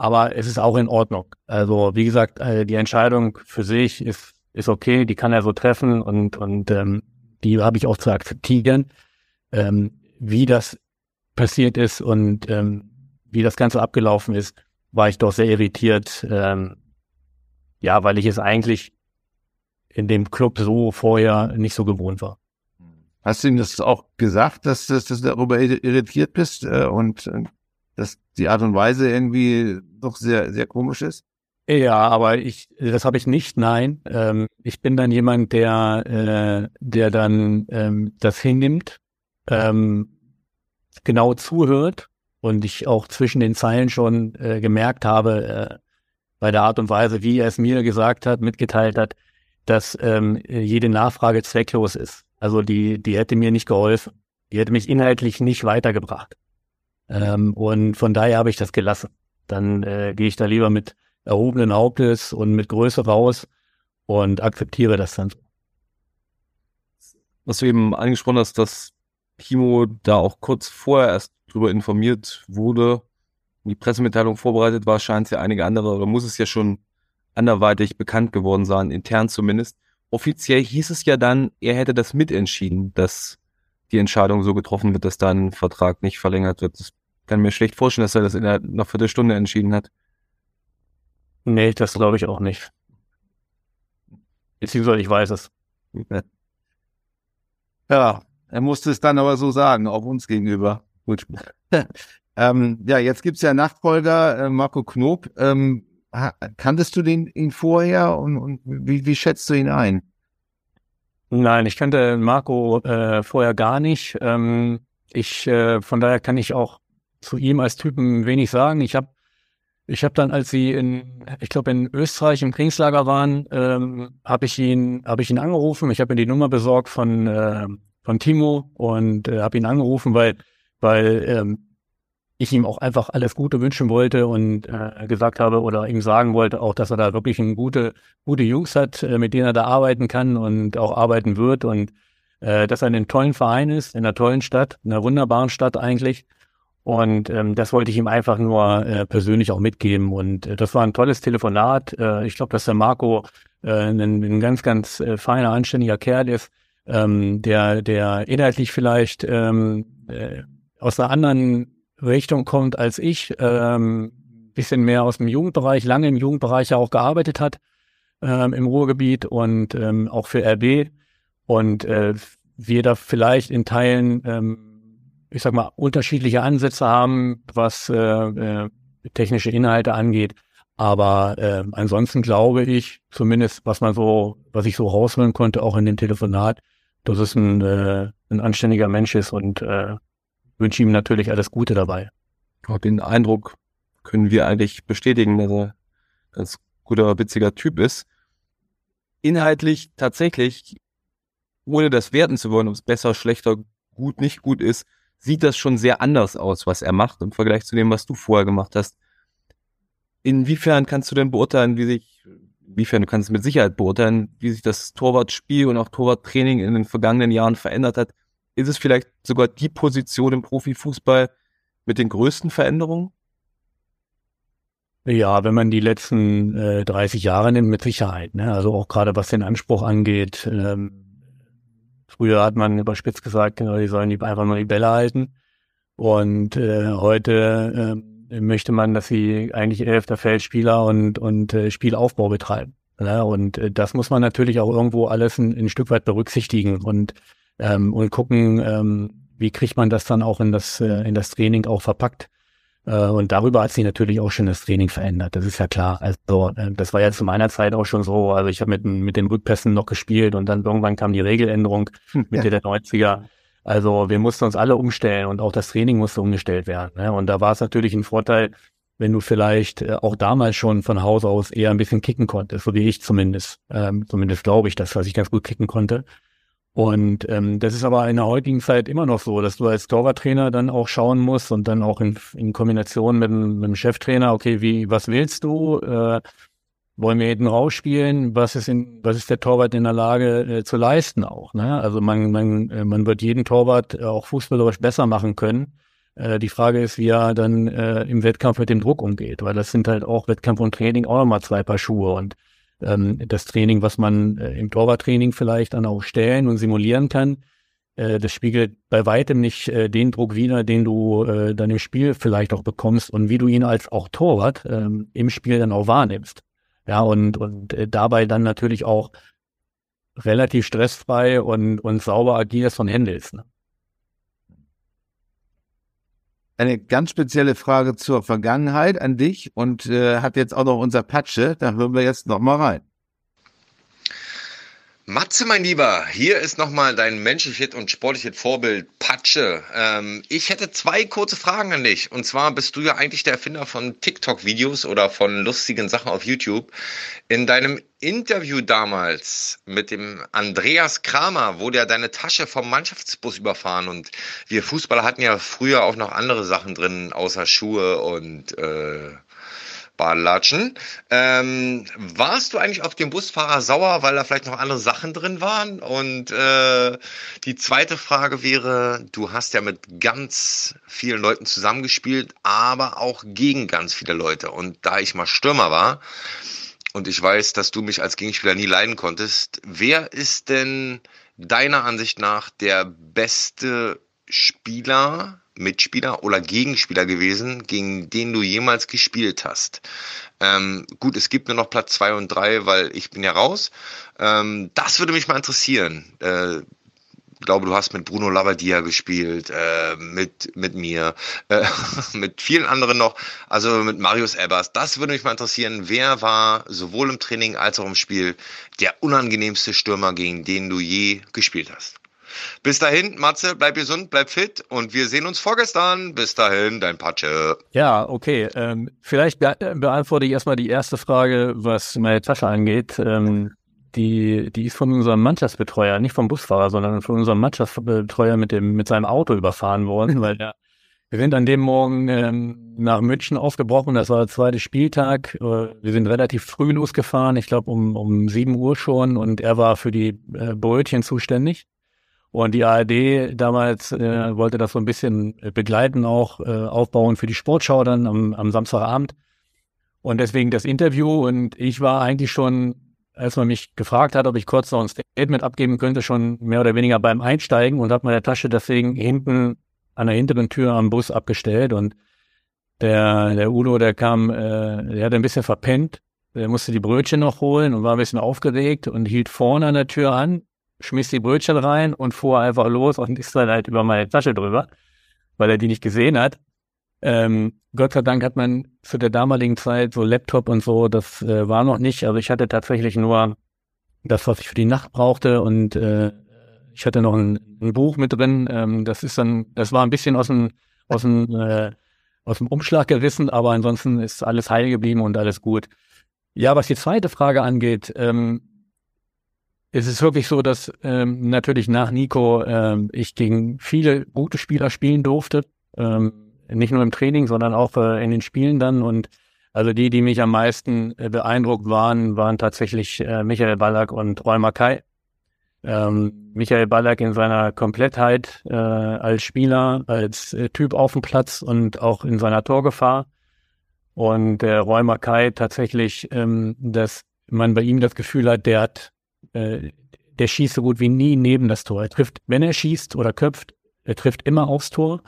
Aber es ist auch in Ordnung. Also wie gesagt, äh, die Entscheidung für sich ist, ist okay, die kann er so treffen und, und ähm, die habe ich auch zu akzeptieren. Ähm, wie das passiert ist und ähm, wie das Ganze abgelaufen ist, war ich doch sehr irritiert. Ähm, ja, weil ich es eigentlich in dem Club so vorher nicht so gewohnt war. Hast du ihm das auch gesagt, dass, dass, dass du darüber irritiert bist äh, und äh, dass die Art und Weise irgendwie doch sehr, sehr komisch ist? Ja, aber ich, das habe ich nicht, nein. Ähm, ich bin dann jemand, der, äh, der dann ähm, das hinnimmt, ähm, genau zuhört und ich auch zwischen den Zeilen schon äh, gemerkt habe, äh, bei der Art und Weise, wie er es mir gesagt hat, mitgeteilt hat, dass ähm, jede Nachfrage zwecklos ist. Also die, die hätte mir nicht geholfen. Die hätte mich inhaltlich nicht weitergebracht. Ähm, und von daher habe ich das gelassen. Dann äh, gehe ich da lieber mit erhobenen Hauptes und mit Größe raus und akzeptiere das dann. Was du eben angesprochen hast, dass Timo da auch kurz vorher erst drüber informiert wurde, die Pressemitteilung vorbereitet war, scheint es ja einige andere, oder muss es ja schon anderweitig bekannt geworden sein, intern zumindest. Offiziell hieß es ja dann, er hätte das mitentschieden, dass die Entscheidung so getroffen wird, dass da ein Vertrag nicht verlängert wird. Das kann mir schlecht vorstellen, dass er das in einer Viertelstunde entschieden hat. Nee, das glaube ich auch nicht. Beziehungsweise ich weiß es. Ja, er musste es dann aber so sagen, auch uns gegenüber. Gut. ähm, ja, jetzt gibt's ja Nachfolger, äh, Marco Knob. Ähm, kanntest du den ihn vorher und, und wie, wie schätzt du ihn ein? Nein, ich kannte Marco äh, vorher gar nicht. Ähm, ich äh, von daher kann ich auch zu ihm als Typen wenig sagen. Ich habe ich habe dann, als sie in, ich glaube in Österreich im Kriegslager waren, ähm, habe ich ihn habe ich ihn angerufen. Ich habe ihm die Nummer besorgt von äh, von Timo und äh, habe ihn angerufen, weil weil ähm, ich ihm auch einfach alles Gute wünschen wollte und äh, gesagt habe oder ihm sagen wollte auch, dass er da wirklich ein gute, gute Jungs hat, äh, mit denen er da arbeiten kann und auch arbeiten wird und äh, dass er in einem tollen Verein ist, in einer tollen Stadt, in einer wunderbaren Stadt eigentlich. Und ähm, das wollte ich ihm einfach nur äh, persönlich auch mitgeben. Und äh, das war ein tolles Telefonat. Äh, ich glaube, dass der Marco äh, ein, ein ganz, ganz äh, feiner, anständiger Kerl ist, ähm, der, der inhaltlich vielleicht ähm, äh, aus einer anderen Richtung kommt als ich, ähm, bisschen mehr aus dem Jugendbereich, lange im Jugendbereich ja auch gearbeitet hat ähm, im Ruhrgebiet und ähm, auch für RB und äh, wir da vielleicht in Teilen, ähm, ich sag mal, unterschiedliche Ansätze haben, was äh, äh, technische Inhalte angeht. Aber äh, ansonsten glaube ich, zumindest was man so, was ich so raushören konnte, auch in dem Telefonat, dass es ein, äh, ein anständiger Mensch ist und äh, wünsche ihm natürlich alles Gute dabei. Auch den Eindruck können wir eigentlich bestätigen, dass er ein ganz guter, witziger Typ ist. Inhaltlich tatsächlich, ohne das werten zu wollen, ob es besser, schlechter, gut, nicht gut ist, sieht das schon sehr anders aus, was er macht im Vergleich zu dem, was du vorher gemacht hast. Inwiefern kannst du denn beurteilen, wie sich, inwiefern du kannst mit Sicherheit beurteilen, wie sich das Torwartspiel und auch Torwarttraining in den vergangenen Jahren verändert hat? Ist es vielleicht sogar die Position im Profifußball mit den größten Veränderungen? Ja, wenn man die letzten äh, 30 Jahre nimmt, mit Sicherheit. Ne? Also auch gerade was den Anspruch angeht. Ähm, früher hat man überspitzt gesagt, genau, die sollen die einfach nur die Bälle halten. Und äh, heute äh, möchte man, dass sie eigentlich elfter Feldspieler und, und äh, Spielaufbau betreiben. Ne? Und äh, das muss man natürlich auch irgendwo alles ein, ein Stück weit berücksichtigen und, ähm, und gucken, ähm, wie kriegt man das dann auch in das, äh, in das Training auch verpackt. Äh, und darüber hat sich natürlich auch schon das Training verändert. Das ist ja klar. Also äh, das war ja zu meiner Zeit auch schon so. Also ich habe mit, mit den Rückpässen noch gespielt und dann irgendwann kam die Regeländerung hm, Mitte ja. der 90er. Also wir mussten uns alle umstellen und auch das Training musste umgestellt werden. Ne? Und da war es natürlich ein Vorteil, wenn du vielleicht äh, auch damals schon von Haus aus eher ein bisschen kicken konntest, so wie ich zumindest. Ähm, zumindest glaube ich das, dass ich ganz gut kicken konnte. Und ähm, das ist aber in der heutigen Zeit immer noch so, dass du als Torwarttrainer dann auch schauen musst und dann auch in, in Kombination mit, mit dem Cheftrainer, okay, wie, was willst du? Äh, wollen wir hinten rausspielen? Was ist in, was ist der Torwart in der Lage äh, zu leisten auch? Ne? Also man, man, äh, man wird jeden Torwart äh, auch fußballerisch besser machen können. Äh, die Frage ist, wie er dann äh, im Wettkampf mit dem Druck umgeht, weil das sind halt auch Wettkampf und Training auch nochmal zwei Paar Schuhe und ähm, das Training, was man äh, im Torwarttraining vielleicht dann auch stellen und simulieren kann, äh, das spiegelt bei weitem nicht äh, den Druck wider, den du äh, dann im Spiel vielleicht auch bekommst und wie du ihn als auch Torwart ähm, im Spiel dann auch wahrnimmst. Ja, und, und äh, dabei dann natürlich auch relativ stressfrei und, und sauber agierst und handelst. Ne? Eine ganz spezielle Frage zur Vergangenheit an dich und äh, hat jetzt auch noch unser Patsche. Da hören wir jetzt noch mal rein. Matze, mein Lieber, hier ist nochmal dein menschliches und sportliches Vorbild Patsche. Ähm, ich hätte zwei kurze Fragen an dich. Und zwar bist du ja eigentlich der Erfinder von TikTok-Videos oder von lustigen Sachen auf YouTube. In deinem Interview damals mit dem Andreas Kramer wurde ja deine Tasche vom Mannschaftsbus überfahren und wir Fußballer hatten ja früher auch noch andere Sachen drin, außer Schuhe und äh, Badelatschen. Ähm, warst du eigentlich auf dem Busfahrer sauer, weil da vielleicht noch andere Sachen drin waren? Und äh, die zweite Frage wäre, du hast ja mit ganz vielen Leuten zusammengespielt, aber auch gegen ganz viele Leute. Und da ich mal Stürmer war, und ich weiß, dass du mich als Gegenspieler nie leiden konntest, wer ist denn deiner Ansicht nach der beste Spieler Mitspieler oder Gegenspieler gewesen, gegen den du jemals gespielt hast? Ähm, gut, es gibt nur noch Platz zwei und drei, weil ich bin ja raus. Ähm, das würde mich mal interessieren. Äh, glaube, du hast mit Bruno Labbadia gespielt, äh, mit, mit mir, äh, mit vielen anderen noch, also mit Marius Ebers. Das würde mich mal interessieren. Wer war sowohl im Training als auch im Spiel der unangenehmste Stürmer, gegen den du je gespielt hast? Bis dahin, Matze, bleib gesund, bleib fit und wir sehen uns vorgestern. Bis dahin, dein Patsche. Ja, okay. Ähm, vielleicht be beantworte ich erstmal die erste Frage, was meine Tasche angeht. Ähm, die, die ist von unserem Mannschaftsbetreuer, nicht vom Busfahrer, sondern von unserem Mannschaftsbetreuer mit dem, mit seinem Auto überfahren worden, weil der, wir sind an dem Morgen ähm, nach München aufgebrochen. Das war der zweite Spieltag. Äh, wir sind relativ früh losgefahren, ich glaube um, um sieben Uhr schon, und er war für die äh, Brötchen zuständig. Und die ARD damals äh, wollte das so ein bisschen begleiten, auch äh, aufbauen für die Sportschau dann am, am Samstagabend. Und deswegen das Interview. Und ich war eigentlich schon, als man mich gefragt hat, ob ich kurz noch ein Statement abgeben könnte, schon mehr oder weniger beim Einsteigen und habe meine Tasche deswegen hinten an der hinteren Tür am Bus abgestellt. Und Der, der Udo, der kam, äh, der hat ein bisschen verpennt. Der musste die Brötchen noch holen und war ein bisschen aufgeregt und hielt vorne an der Tür an, schmiss die Brötchen rein und fuhr einfach los und ist dann halt über meine Tasche drüber, weil er die nicht gesehen hat. Ähm, Gott sei Dank hat man zu der damaligen Zeit so Laptop und so, das äh, war noch nicht. Also ich hatte tatsächlich nur das, was ich für die Nacht brauchte und äh, ich hatte noch ein, ein Buch mit drin. Ähm, das ist dann, das war ein bisschen aus dem, aus dem, äh, aus dem Umschlag gerissen, aber ansonsten ist alles heil geblieben und alles gut. Ja, was die zweite Frage angeht, ähm, es ist wirklich so, dass ähm, natürlich nach Nico ähm, ich gegen viele gute Spieler spielen durfte. Ähm, nicht nur im Training, sondern auch äh, in den Spielen dann. Und also die, die mich am meisten äh, beeindruckt waren, waren tatsächlich äh, Michael Ballack und Roy Mackay. Ähm, Michael Ballack in seiner Komplettheit äh, als Spieler, als äh, Typ auf dem Platz und auch in seiner Torgefahr. Und der Roy Mackay tatsächlich, ähm, dass man bei ihm das Gefühl hat, der hat, äh, der schießt so gut wie nie neben das Tor. Er trifft, wenn er schießt oder köpft, er trifft immer aufs Tor.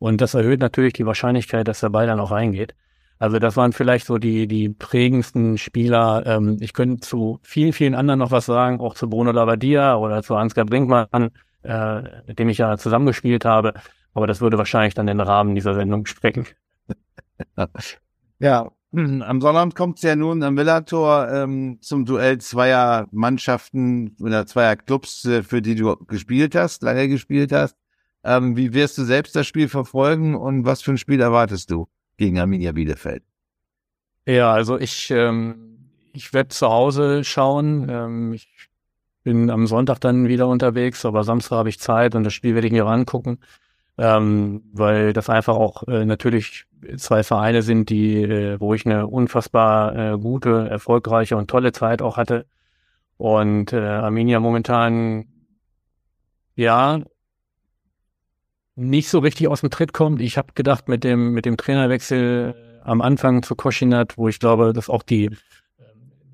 Und das erhöht natürlich die Wahrscheinlichkeit, dass der Ball dann auch reingeht. Also das waren vielleicht so die, die prägendsten Spieler. Ähm, ich könnte zu vielen, vielen anderen noch was sagen, auch zu Bruno Labbadia oder zu Ansgar Brinkmann, äh, mit dem ich ja zusammengespielt habe. Aber das würde wahrscheinlich dann den Rahmen dieser Sendung sprengen. Ja, am Sonnabend kommt es ja nun am Villator ähm, zum Duell zweier Mannschaften oder zweier Clubs, äh, für die du gespielt hast, lange gespielt hast. Ähm, wie wirst du selbst das Spiel verfolgen und was für ein Spiel erwartest du gegen Arminia Bielefeld? Ja, also ich, ähm, ich werde zu Hause schauen. Ähm, ich bin am Sonntag dann wieder unterwegs, aber Samstag habe ich Zeit und das Spiel werde ich mir angucken, ähm, weil das einfach auch äh, natürlich zwei Vereine sind, die, äh, wo ich eine unfassbar äh, gute, erfolgreiche und tolle Zeit auch hatte. Und äh, Arminia momentan, ja, nicht so richtig aus dem Tritt kommt. Ich habe gedacht, mit dem, mit dem Trainerwechsel äh, am Anfang zu Koschinat, wo ich glaube, dass auch die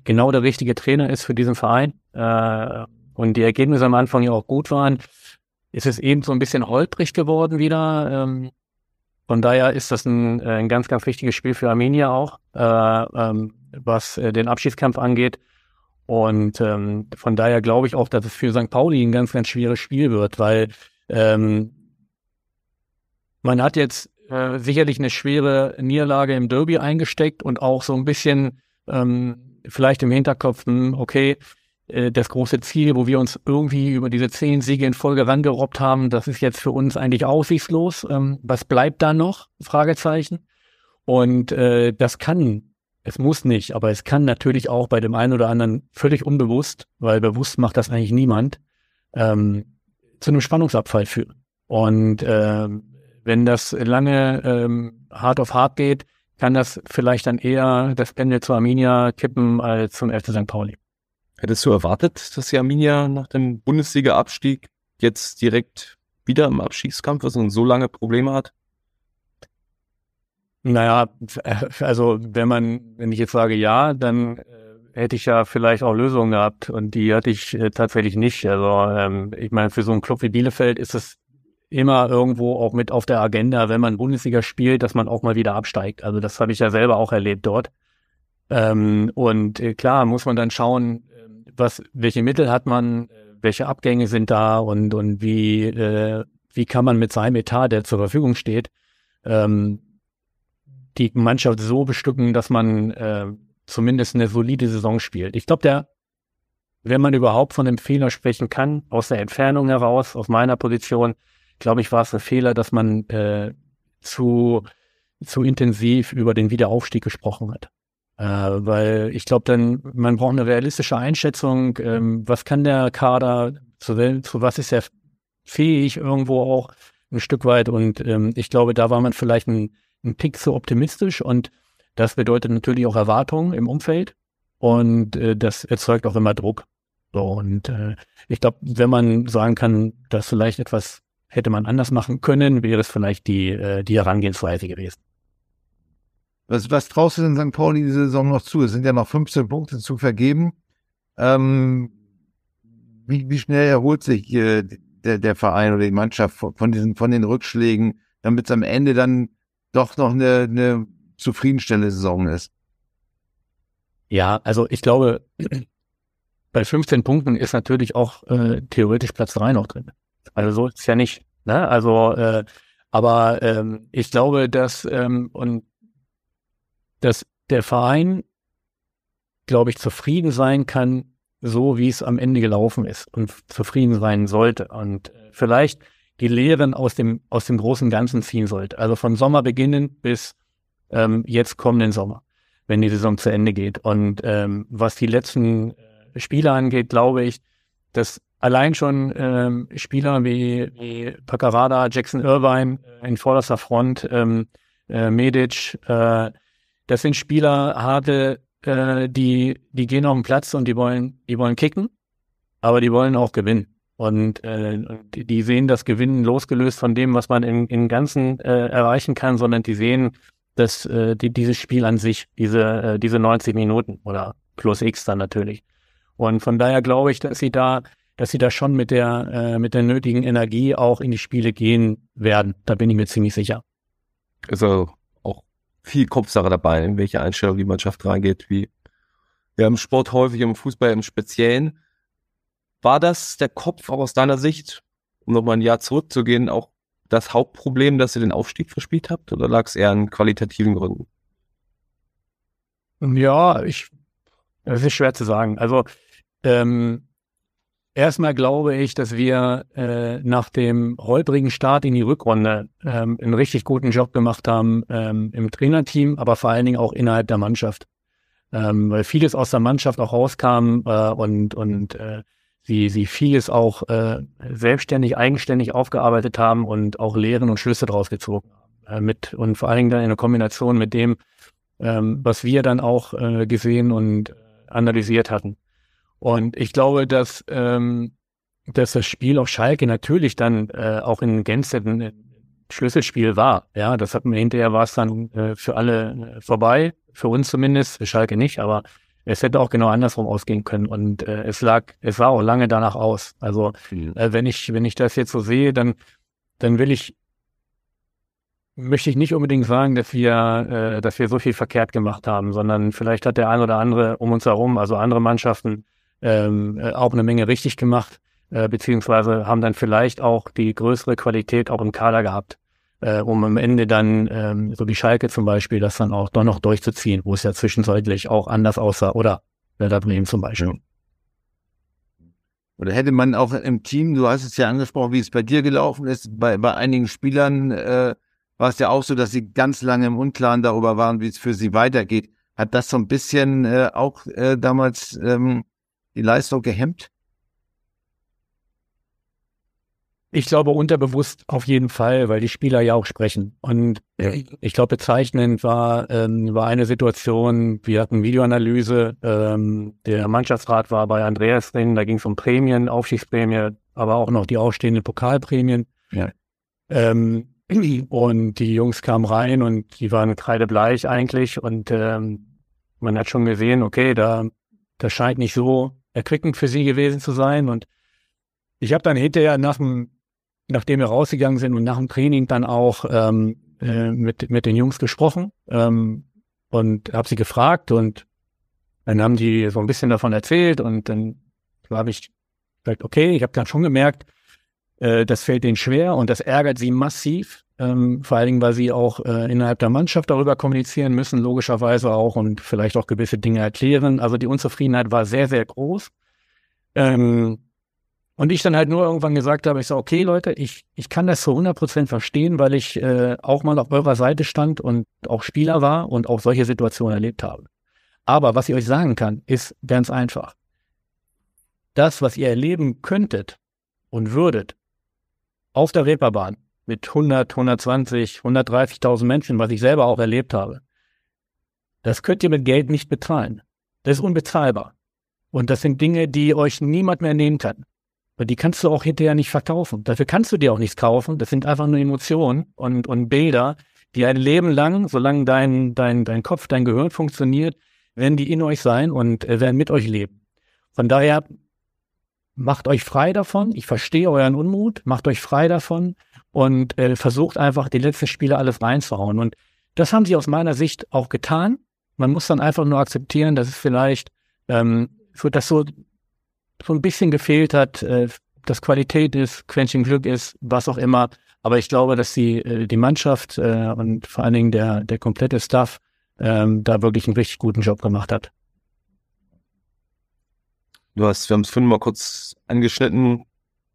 genau der richtige Trainer ist für diesen Verein äh, und die Ergebnisse am Anfang ja auch gut waren, ist es eben so ein bisschen holprig geworden wieder. Ähm, von daher ist das ein, äh, ein ganz, ganz wichtiges Spiel für Armenier auch, äh, ähm, was äh, den Abschiedskampf angeht. Und ähm, von daher glaube ich auch, dass es für St. Pauli ein ganz, ganz schweres Spiel wird, weil ähm, man hat jetzt äh, sicherlich eine schwere Niederlage im Derby eingesteckt und auch so ein bisschen ähm, vielleicht im Hinterkopf, hm, okay, äh, das große Ziel, wo wir uns irgendwie über diese zehn Siege in Folge rangerobbt haben, das ist jetzt für uns eigentlich aussichtslos. Ähm, was bleibt da noch? Fragezeichen. Und äh, das kann, es muss nicht, aber es kann natürlich auch bei dem einen oder anderen völlig unbewusst, weil bewusst macht das eigentlich niemand, ähm, zu einem Spannungsabfall führen. Und äh, wenn das lange ähm, hart auf hart geht, kann das vielleicht dann eher das Pendel zu Arminia kippen als zum FC St. Pauli. Hättest du erwartet, dass die Arminia nach dem Bundesliga-Abstieg jetzt direkt wieder im Abstiegskampf ist und so lange Probleme hat? Naja, also wenn man, wenn ich jetzt sage ja, dann äh, hätte ich ja vielleicht auch Lösungen gehabt und die hatte ich äh, tatsächlich nicht. Also ähm, ich meine, für so einen Club wie Bielefeld ist es immer irgendwo auch mit auf der Agenda, wenn man Bundesliga spielt, dass man auch mal wieder absteigt. Also das habe ich ja selber auch erlebt dort. Ähm, und äh, klar muss man dann schauen, ähm, was, welche Mittel hat man, äh, welche Abgänge sind da und, und wie, äh, wie kann man mit seinem Etat, der zur Verfügung steht, ähm, die Mannschaft so bestücken, dass man äh, zumindest eine solide Saison spielt. Ich glaube, der, wenn man überhaupt von einem Fehler sprechen kann, aus der Entfernung heraus, aus meiner Position, glaube ich, war es ein Fehler, dass man äh, zu, zu intensiv über den Wiederaufstieg gesprochen hat. Äh, weil ich glaube, dann, man braucht eine realistische Einschätzung, ähm, was kann der Kader, zu, zu was ist er fähig irgendwo auch ein Stück weit. Und ähm, ich glaube, da war man vielleicht ein, ein Tick zu optimistisch und das bedeutet natürlich auch Erwartungen im Umfeld und äh, das erzeugt auch immer Druck. So, und äh, ich glaube, wenn man sagen kann, dass vielleicht etwas hätte man anders machen können, wäre es vielleicht die, äh, die Herangehensweise gewesen. Was, was traust du denn St. Pauli diese Saison noch zu? Es sind ja noch 15 Punkte zu vergeben. Ähm, wie, wie schnell erholt sich äh, der, der Verein oder die Mannschaft von, diesen, von den Rückschlägen, damit es am Ende dann doch noch eine, eine zufriedenstellende Saison ist. Ja, also ich glaube, bei 15 Punkten ist natürlich auch äh, theoretisch Platz 3 noch drin. Also so ist es ja nicht. Ne? Also, äh, aber ähm, ich glaube, dass ähm, und dass der Verein, glaube ich, zufrieden sein kann, so wie es am Ende gelaufen ist und zufrieden sein sollte. Und vielleicht die Lehren aus dem, aus dem großen Ganzen ziehen sollte. Also von Sommer beginnen bis ähm, jetzt kommenden Sommer, wenn die Saison zu Ende geht. Und ähm, was die letzten äh, Spiele angeht, glaube ich, dass allein schon ähm, Spieler wie, wie Paccarada, Jackson Irvine äh, in vorderster Front, ähm, äh, Medic, äh, das sind Spieler, harte, äh, die, die gehen auf den Platz und die wollen, die wollen kicken, aber die wollen auch gewinnen. Und äh, die sehen das Gewinnen losgelöst von dem, was man im, im Ganzen äh, erreichen kann, sondern die sehen dass äh, die, dieses Spiel an sich, diese, äh, diese 90 Minuten oder plus X dann natürlich. Und von daher glaube ich, dass sie da, dass sie da schon mit der, äh, mit der nötigen Energie auch in die Spiele gehen werden. Da bin ich mir ziemlich sicher. Also auch viel Kopfsache dabei, in welche Einstellung die Mannschaft reingeht, wie ja im Sport häufig, im Fußball im Speziellen. War das der Kopf auch aus deiner Sicht, um nochmal ein Jahr zurückzugehen, auch das Hauptproblem, dass ihr den Aufstieg verspielt habt, oder lag es eher an qualitativen Gründen? Ja, ich, es ist schwer zu sagen. Also ähm, erstmal glaube ich, dass wir äh, nach dem holprigen Start in die Rückrunde ähm, einen richtig guten Job gemacht haben ähm, im Trainerteam, aber vor allen Dingen auch innerhalb der Mannschaft, ähm, weil vieles aus der Mannschaft auch rauskam äh, und und äh, sie, sie vieles auch äh, selbstständig, eigenständig aufgearbeitet haben und auch Lehren und Schlüsse draus gezogen haben. Äh, mit, und vor allen Dingen dann in der Kombination mit dem, ähm, was wir dann auch äh, gesehen und analysiert hatten. Und ich glaube, dass, ähm, dass das Spiel auf Schalke natürlich dann äh, auch in Gänze ein Schlüsselspiel war. Ja, das hat mir hinterher war es dann äh, für alle äh, vorbei, für uns zumindest, für Schalke nicht, aber es hätte auch genau andersrum ausgehen können und äh, es lag, es sah auch lange danach aus. Also äh, wenn ich, wenn ich das jetzt so sehe, dann, dann will ich, möchte ich nicht unbedingt sagen, dass wir, äh, dass wir so viel verkehrt gemacht haben, sondern vielleicht hat der ein oder andere um uns herum, also andere Mannschaften, ähm, äh, auch eine Menge richtig gemacht, äh, beziehungsweise haben dann vielleicht auch die größere Qualität auch im Kader gehabt äh, um am Ende dann, ähm, so wie Schalke zum Beispiel, das dann auch doch noch durchzuziehen, wo es ja zwischenzeitlich auch anders aussah, oder Werder Bremen zum Beispiel. Oder hätte man auch im Team, du hast es ja angesprochen, wie es bei dir gelaufen ist, bei, bei einigen Spielern äh, war es ja auch so, dass sie ganz lange im Unklaren darüber waren, wie es für sie weitergeht. Hat das so ein bisschen äh, auch äh, damals ähm, die Leistung gehemmt? Ich glaube unterbewusst auf jeden Fall, weil die Spieler ja auch sprechen. Und ich glaube bezeichnend war ähm, war eine Situation. Wir hatten Videoanalyse. Ähm, der Mannschaftsrat war bei Andreas drin. Da ging es um Prämien, Aufstiegsprämie, aber auch noch die ausstehenden Pokalprämien. Ja. Ähm, und die Jungs kamen rein und die waren kreidebleich eigentlich. Und ähm, man hat schon gesehen, okay, da das scheint nicht so erquickend für sie gewesen zu sein. Und ich habe dann hinterher nach dem nachdem wir rausgegangen sind und nach dem Training dann auch ähm, äh, mit, mit den Jungs gesprochen ähm, und habe sie gefragt und dann haben die so ein bisschen davon erzählt und dann habe ich gesagt, okay, ich habe dann schon gemerkt, äh, das fällt denen schwer und das ärgert sie massiv, ähm, vor allen Dingen, weil sie auch äh, innerhalb der Mannschaft darüber kommunizieren müssen, logischerweise auch und vielleicht auch gewisse Dinge erklären. Also die Unzufriedenheit war sehr, sehr groß. Ähm, und ich dann halt nur irgendwann gesagt habe, ich so, okay Leute, ich, ich kann das zu 100 Prozent verstehen, weil ich äh, auch mal auf eurer Seite stand und auch Spieler war und auch solche Situationen erlebt habe. Aber was ich euch sagen kann, ist ganz einfach. Das, was ihr erleben könntet und würdet auf der Reeperbahn mit 100, 120, 130.000 Menschen, was ich selber auch erlebt habe, das könnt ihr mit Geld nicht bezahlen. Das ist unbezahlbar. Und das sind Dinge, die euch niemand mehr nehmen kann. Weil die kannst du auch hinterher nicht verkaufen. Dafür kannst du dir auch nichts kaufen. Das sind einfach nur Emotionen und, und Bilder, die ein Leben lang, solange dein, dein, dein Kopf, dein Gehirn funktioniert, werden die in euch sein und äh, werden mit euch leben. Von daher macht euch frei davon. Ich verstehe euren Unmut, macht euch frei davon und äh, versucht einfach die letzten Spiele alles reinzuhauen. Und das haben sie aus meiner Sicht auch getan. Man muss dann einfach nur akzeptieren, dass es vielleicht ähm, so, dass so, so ein bisschen gefehlt hat, äh, dass Qualität ist, Quäntchen Glück ist, was auch immer. Aber ich glaube, dass die, äh, die Mannschaft äh, und vor allen Dingen der, der komplette Staff ähm, da wirklich einen richtig guten Job gemacht hat. Du hast, wir haben es vorhin mal kurz angeschnitten,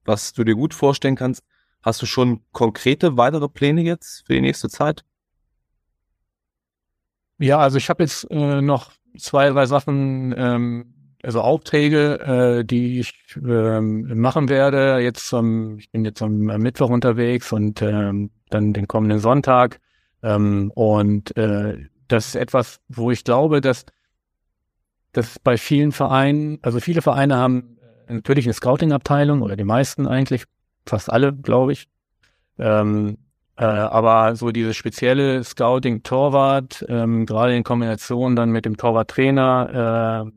was du dir gut vorstellen kannst. Hast du schon konkrete weitere Pläne jetzt für die nächste Zeit? Ja, also ich habe jetzt äh, noch zwei, drei Sachen, ähm, also Aufträge, äh, die ich ähm, machen werde. Jetzt, ähm, ich bin jetzt am Mittwoch unterwegs und ähm, dann den kommenden Sonntag. Ähm, und äh, das ist etwas, wo ich glaube, dass dass bei vielen Vereinen, also viele Vereine haben äh, natürlich eine Scouting-Abteilung oder die meisten eigentlich, fast alle, glaube ich. Ähm, äh, aber so dieses spezielle Scouting-Torwart, ähm, gerade in Kombination dann mit dem Torwart-Trainer, äh,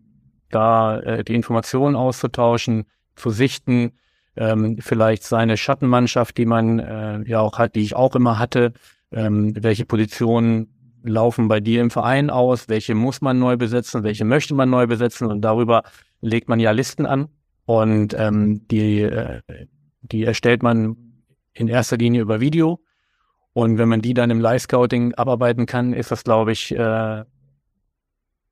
da äh, die Informationen auszutauschen, zu sichten, ähm, vielleicht seine Schattenmannschaft, die man äh, ja auch hat, die ich auch immer hatte, ähm, welche Positionen laufen bei dir im Verein aus, welche muss man neu besetzen, welche möchte man neu besetzen? Und darüber legt man ja Listen an. Und ähm, die, äh, die erstellt man in erster Linie über Video. Und wenn man die dann im Live-Scouting abarbeiten kann, ist das, glaube ich, äh,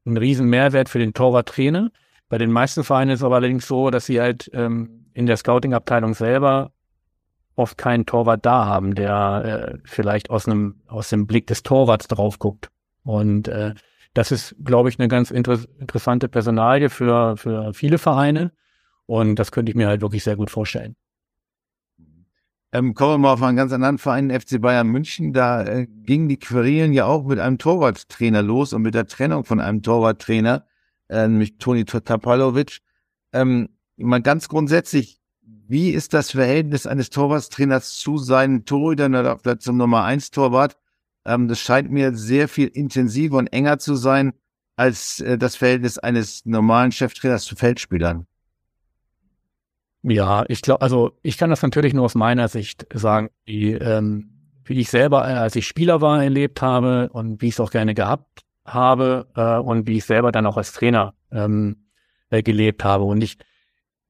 ein riesen Mehrwert für den Torwarttrainer. Bei den meisten Vereinen ist es aber allerdings so, dass sie halt ähm, in der Scouting-Abteilung selber oft keinen Torwart da haben, der äh, vielleicht aus einem aus dem Blick des Torwarts drauf guckt. Und äh, das ist, glaube ich, eine ganz inter interessante Personalie für für viele Vereine. Und das könnte ich mir halt wirklich sehr gut vorstellen. Ähm, kommen wir mal auf einen ganz anderen Verein, FC Bayern München. Da äh, gingen die Querelen ja auch mit einem Torwarttrainer los und mit der Trennung von einem Torwarttrainer, äh, nämlich Toni Tapalovic. Ähm, mal ganz grundsätzlich, wie ist das Verhältnis eines Torwarttrainers zu seinen Torhütern oder zum Nummer 1 Torwart? Ähm, das scheint mir sehr viel intensiver und enger zu sein als äh, das Verhältnis eines normalen Cheftrainers zu Feldspielern. Ja, ich glaube, also ich kann das natürlich nur aus meiner Sicht sagen, wie, ähm, wie ich selber, äh, als ich Spieler war, erlebt habe und wie ich es auch gerne gehabt habe äh, und wie ich selber dann auch als Trainer ähm, äh, gelebt habe. Und ich,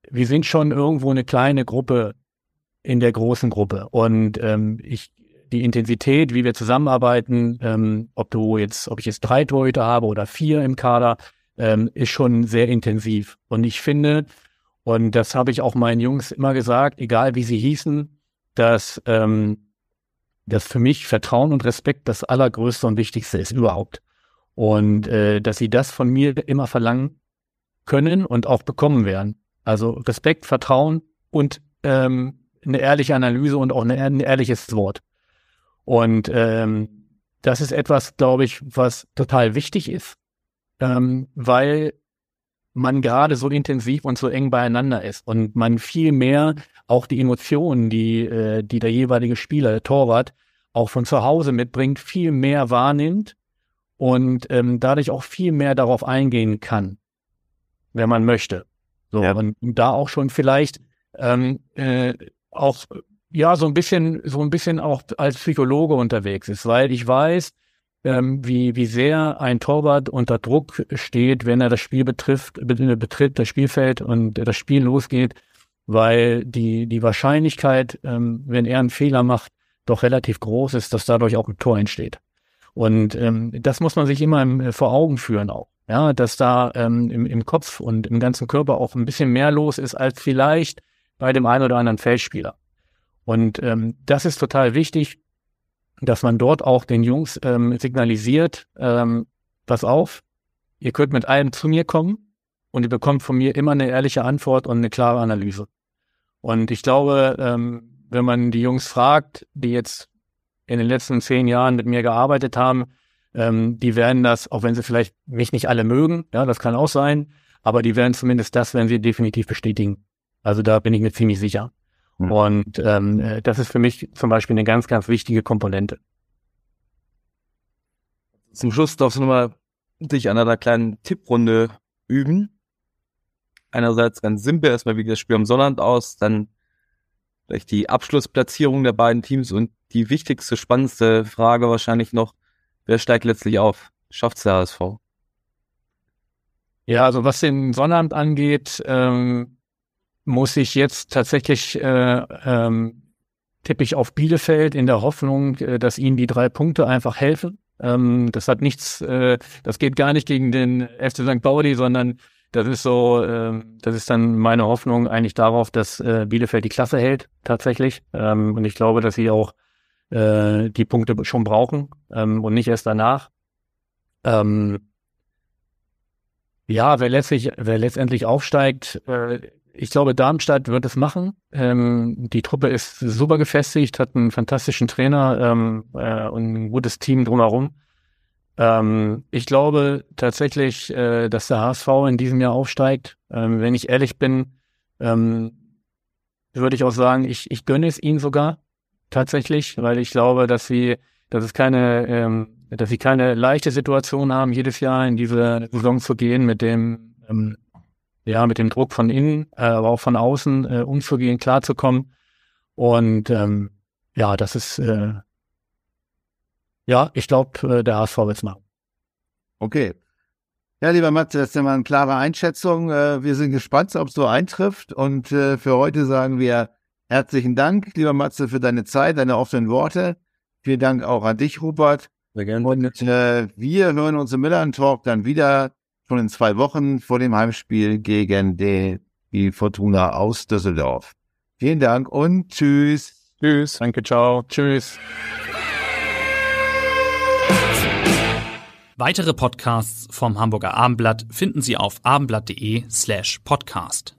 wir sind schon irgendwo eine kleine Gruppe in der großen Gruppe. Und ähm, ich, die Intensität, wie wir zusammenarbeiten, ähm, ob du jetzt, ob ich jetzt drei Torhüter habe oder vier im Kader, ähm, ist schon sehr intensiv. Und ich finde, und das habe ich auch meinen Jungs immer gesagt, egal wie sie hießen, dass, ähm, dass für mich Vertrauen und Respekt das Allergrößte und Wichtigste ist überhaupt. Und äh, dass sie das von mir immer verlangen können und auch bekommen werden. Also Respekt, Vertrauen und ähm, eine ehrliche Analyse und auch ein ehrliches Wort. Und ähm, das ist etwas, glaube ich, was total wichtig ist, ähm, weil man gerade so intensiv und so eng beieinander ist und man viel mehr auch die Emotionen, die, äh, die der jeweilige Spieler, der Torwart, auch von zu Hause mitbringt, viel mehr wahrnimmt und ähm, dadurch auch viel mehr darauf eingehen kann, wenn man möchte. So, ja. und da auch schon vielleicht ähm, äh, auch ja so ein bisschen, so ein bisschen auch als Psychologe unterwegs ist, weil ich weiß, ähm, wie, wie sehr ein Torwart unter Druck steht, wenn er das Spiel betrifft, betritt das Spielfeld und das Spiel losgeht, weil die, die Wahrscheinlichkeit, ähm, wenn er einen Fehler macht, doch relativ groß ist, dass dadurch auch ein Tor entsteht. Und ähm, das muss man sich immer im, äh, vor Augen führen auch. Ja, dass da ähm, im, im Kopf und im ganzen Körper auch ein bisschen mehr los ist als vielleicht bei dem einen oder anderen Feldspieler. Und ähm, das ist total wichtig, dass man dort auch den Jungs ähm, signalisiert, ähm, pass auf, ihr könnt mit allem zu mir kommen und ihr bekommt von mir immer eine ehrliche Antwort und eine klare Analyse. Und ich glaube, ähm, wenn man die Jungs fragt, die jetzt in den letzten zehn Jahren mit mir gearbeitet haben, ähm, die werden das, auch wenn sie vielleicht mich nicht alle mögen, ja, das kann auch sein, aber die werden zumindest das, werden sie definitiv bestätigen. Also da bin ich mir ziemlich sicher. Mhm. Und ähm, äh, das ist für mich zum Beispiel eine ganz, ganz wichtige Komponente. Zum Schluss darfst du nochmal dich an einer kleinen Tipprunde üben. Einerseits ganz simpel, erstmal wie das Spiel am Sonnabend aus, dann vielleicht die Abschlussplatzierung der beiden Teams und die wichtigste, spannendste Frage wahrscheinlich noch, wer steigt letztlich auf? Schafft's der HSV? Ja, also was den Sonnabend angeht, ähm, muss ich jetzt tatsächlich äh, ähm, tippe ich auf Bielefeld in der Hoffnung, äh, dass ihnen die drei Punkte einfach helfen. Ähm, das hat nichts, äh, das geht gar nicht gegen den FC St. Pauli, sondern das ist so, äh, das ist dann meine Hoffnung eigentlich darauf, dass äh, Bielefeld die Klasse hält tatsächlich. Ähm, und ich glaube, dass sie auch äh, die Punkte schon brauchen ähm, und nicht erst danach. Ähm, ja, wer letztlich, wer letztendlich aufsteigt, äh, ich glaube, Darmstadt wird es machen. Ähm, die Truppe ist super gefestigt, hat einen fantastischen Trainer ähm, äh, und ein gutes Team drumherum. Ähm, ich glaube tatsächlich, äh, dass der HSV in diesem Jahr aufsteigt. Ähm, wenn ich ehrlich bin, ähm, würde ich auch sagen, ich, ich gönne es ihnen sogar tatsächlich, weil ich glaube, dass sie, dass es keine, ähm, dass sie keine leichte Situation haben, jedes Jahr in diese Saison zu gehen mit dem ähm, ja, mit dem Druck von innen, äh, aber auch von außen äh, umzugehen, klarzukommen. Und ähm, ja, das ist, äh, ja, ich glaube, äh, der HSV wird es machen. Okay. Ja, lieber Matze, das ist mal eine klare Einschätzung. Äh, wir sind gespannt, ob es so eintrifft. Und äh, für heute sagen wir herzlichen Dank, lieber Matze, für deine Zeit, deine offenen Worte. Vielen Dank auch an dich, Rupert. Sehr gerne. Und äh, wir hören uns im Milan Talk dann wieder schon in zwei Wochen vor dem Heimspiel gegen die, die Fortuna aus Düsseldorf. Vielen Dank und tschüss. Tschüss, danke, ciao, tschüss. Weitere Podcasts vom Hamburger Abendblatt finden Sie auf abendblatt.de slash podcast.